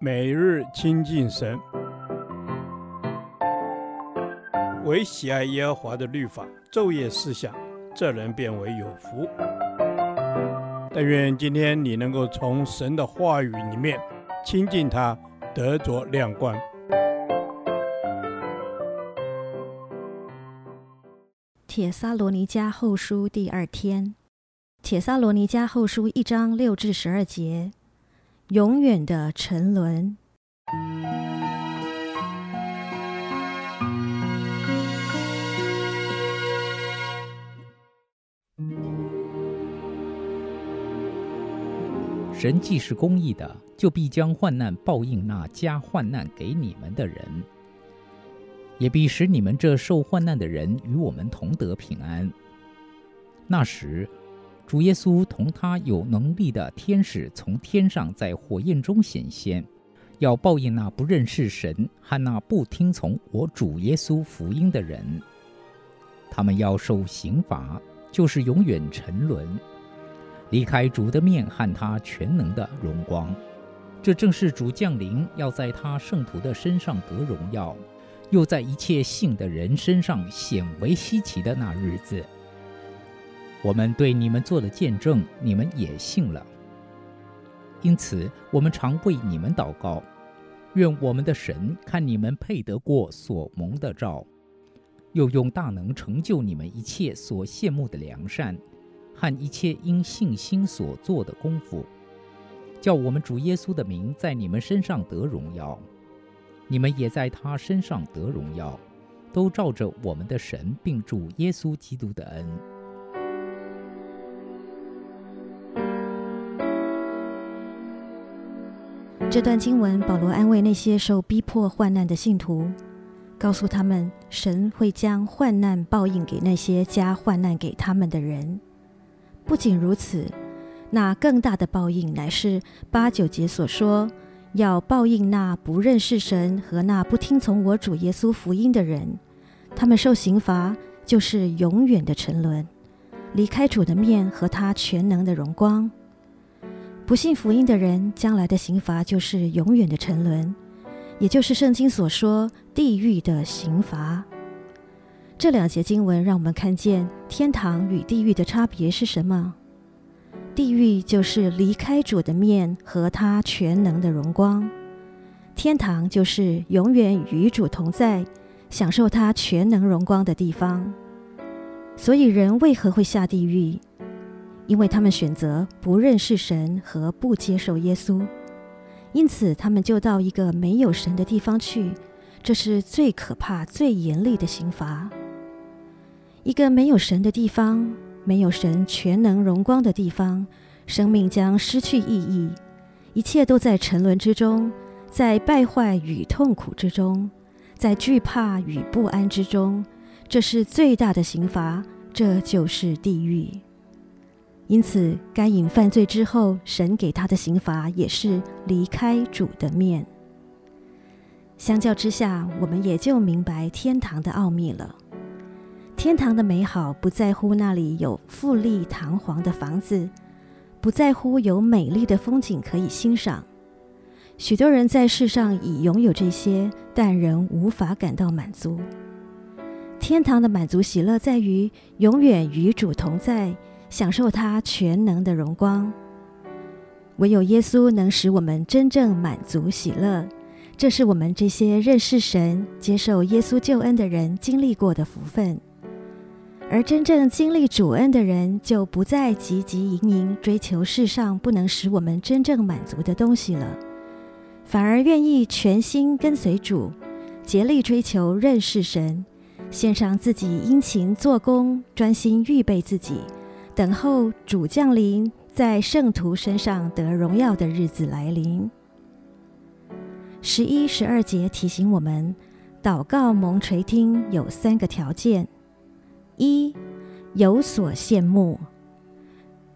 每日亲近神，唯喜爱耶和华的律法，昼夜思想，这人便为有福。但愿今天你能够从神的话语里面亲近他，得着亮光。帖撒罗尼迦后书第二天，帖撒罗尼迦后书一章六至十二节。永远的沉沦。神既是公义的，就必将患难报应那加患难给你们的人，也必使你们这受患难的人与我们同得平安。那时，主耶稣同他有能力的天使从天上在火焰中显现，要报应那不认识神和那不听从我主耶稣福音的人。他们要受刑罚，就是永远沉沦，离开主的面和他全能的荣光。这正是主降临，要在他圣徒的身上得荣耀，又在一切信的人身上显为稀奇的那日子。我们对你们做了见证，你们也信了。因此，我们常为你们祷告，愿我们的神看你们配得过所蒙的召，又用大能成就你们一切所羡慕的良善，和一切因信心所做的功夫，叫我们主耶稣的名在你们身上得荣耀，你们也在他身上得荣耀，都照着我们的神并主耶稣基督的恩。这段经文，保罗安慰那些受逼迫患难的信徒，告诉他们，神会将患难报应给那些加患难给他们的人。不仅如此，那更大的报应乃是八九节所说，要报应那不认识神和那不听从我主耶稣福音的人。他们受刑罚，就是永远的沉沦，离开主的面和他全能的荣光。不信福音的人，将来的刑罚就是永远的沉沦，也就是圣经所说地狱的刑罚。这两节经文让我们看见天堂与地狱的差别是什么？地狱就是离开主的面和他全能的荣光，天堂就是永远与主同在，享受他全能荣光的地方。所以人为何会下地狱？因为他们选择不认识神和不接受耶稣，因此他们就到一个没有神的地方去。这是最可怕、最严厉的刑罚。一个没有神的地方，没有神全能荣光的地方，生命将失去意义，一切都在沉沦之中，在败坏与痛苦之中，在惧怕与不安之中。这是最大的刑罚，这就是地狱。因此，该隐犯罪之后，神给他的刑罚也是离开主的面。相较之下，我们也就明白天堂的奥秘了。天堂的美好不在乎那里有富丽堂皇的房子，不在乎有美丽的风景可以欣赏。许多人在世上已拥有这些，但仍无法感到满足。天堂的满足喜乐在于永远与主同在。享受他全能的荣光，唯有耶稣能使我们真正满足喜乐。这是我们这些认识神、接受耶稣救恩的人经历过的福分。而真正经历主恩的人，就不再汲汲营营追求世上不能使我们真正满足的东西了，反而愿意全心跟随主，竭力追求认识神，献上自己殷勤做工，专心预备自己。等候主降临，在圣徒身上得荣耀的日子来临。十一、十二节提醒我们，祷告蒙垂听有三个条件：一、有所羡慕。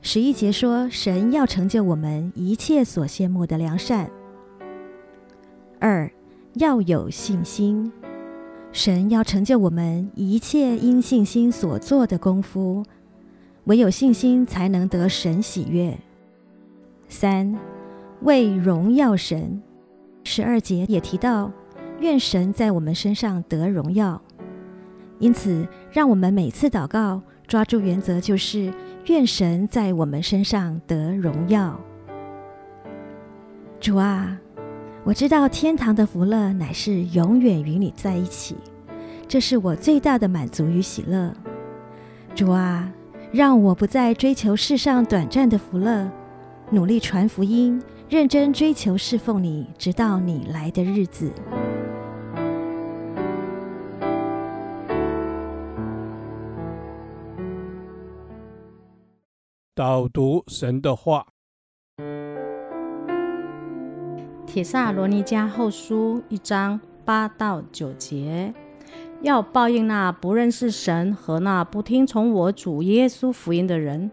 十一节说，神要成就我们一切所羡慕的良善。二、要有信心，神要成就我们一切因信心所做的功夫。唯有信心才能得神喜悦。三，为荣耀神，十二节也提到，愿神在我们身上得荣耀。因此，让我们每次祷告抓住原则，就是愿神在我们身上得荣耀。主啊，我知道天堂的福乐乃是永远与你在一起，这是我最大的满足与喜乐。主啊，让我不再追求世上短暂的福乐，努力传福音。认真追求侍奉你，直到你来的日子。导读神的话，《铁萨罗尼迦后书》一章八到九节，要报应那不认识神和那不听从我主耶稣福音的人，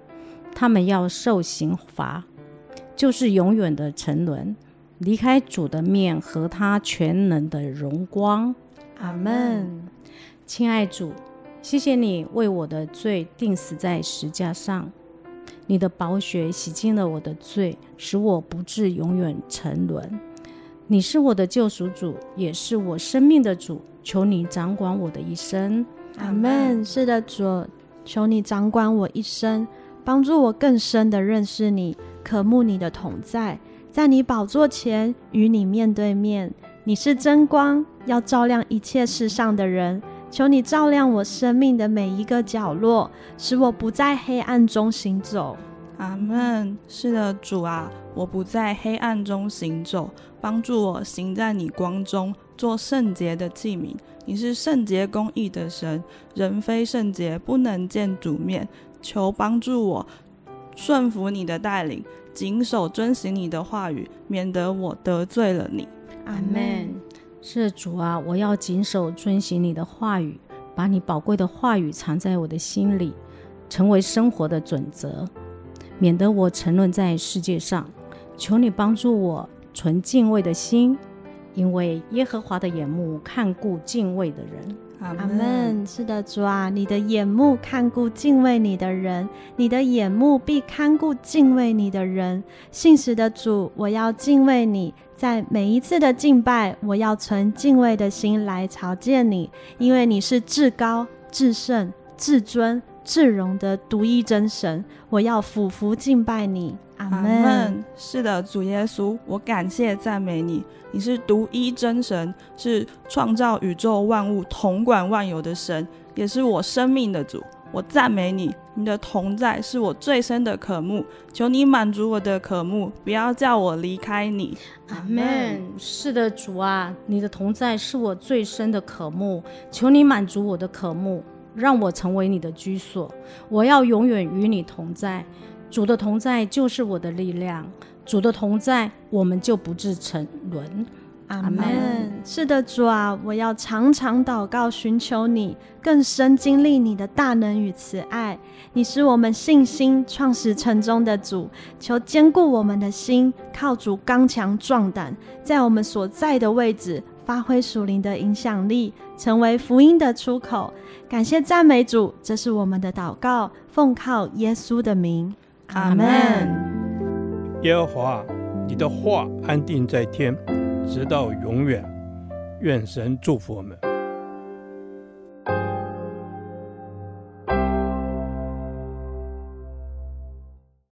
他们要受刑罚。就是永远的沉沦，离开主的面和他全能的荣光。阿门。亲爱主，谢谢你为我的罪定死在石架上，你的宝血洗净了我的罪，使我不致永远沉沦。你是我的救赎主，也是我生命的主，求你掌管我的一生。阿门。是的，主，求你掌管我一生，帮助我更深的认识你。渴慕你的同在，在你宝座前与你面对面。你是真光，要照亮一切世上的人。求你照亮我生命的每一个角落，使我不在黑暗中行走。阿门。是的，主啊，我不在黑暗中行走，帮助我行在你光中，做圣洁的器皿。你是圣洁公义的神，人非圣洁不能见主面。求帮助我。顺服你的带领，谨守遵行你的话语，免得我得罪了你。阿门。是主啊，我要谨守遵行你的话语，把你宝贵的话语藏在我的心里，成为生活的准则，免得我沉沦在世界上。求你帮助我存敬畏的心，因为耶和华的眼目看顾敬畏的人。阿门。是的，主啊，你的眼目看顾敬畏你的人，你的眼目必看顾敬畏你的人。信实的主，我要敬畏你，在每一次的敬拜，我要存敬畏的心来朝见你，因为你是至高、至圣、至尊、至荣的独一真神，我要俯伏敬拜你。阿门。是的，主耶稣，我感谢赞美你。你是独一真神，是创造宇宙万物、统管万有的神，也是我生命的主。我赞美你，你的同在是我最深的渴慕。求你满足我的渴慕，不要叫我离开你。阿门。是的，主啊，你的同在是我最深的渴慕。求你满足我的渴慕，让我成为你的居所。我要永远与你同在。主的同在就是我的力量，主的同在，我们就不致沉沦。阿门。是的，主啊，我要常常祷告，寻求你，更深经历你的大能与慈爱。你是我们信心创始成终的主，求坚固我们的心，靠主刚强壮胆，在我们所在的位置发挥属灵的影响力，成为福音的出口。感谢赞美主，这是我们的祷告，奉靠耶稣的名。阿门。耶和华，你的话安定在天，直到永远。愿神祝福我们。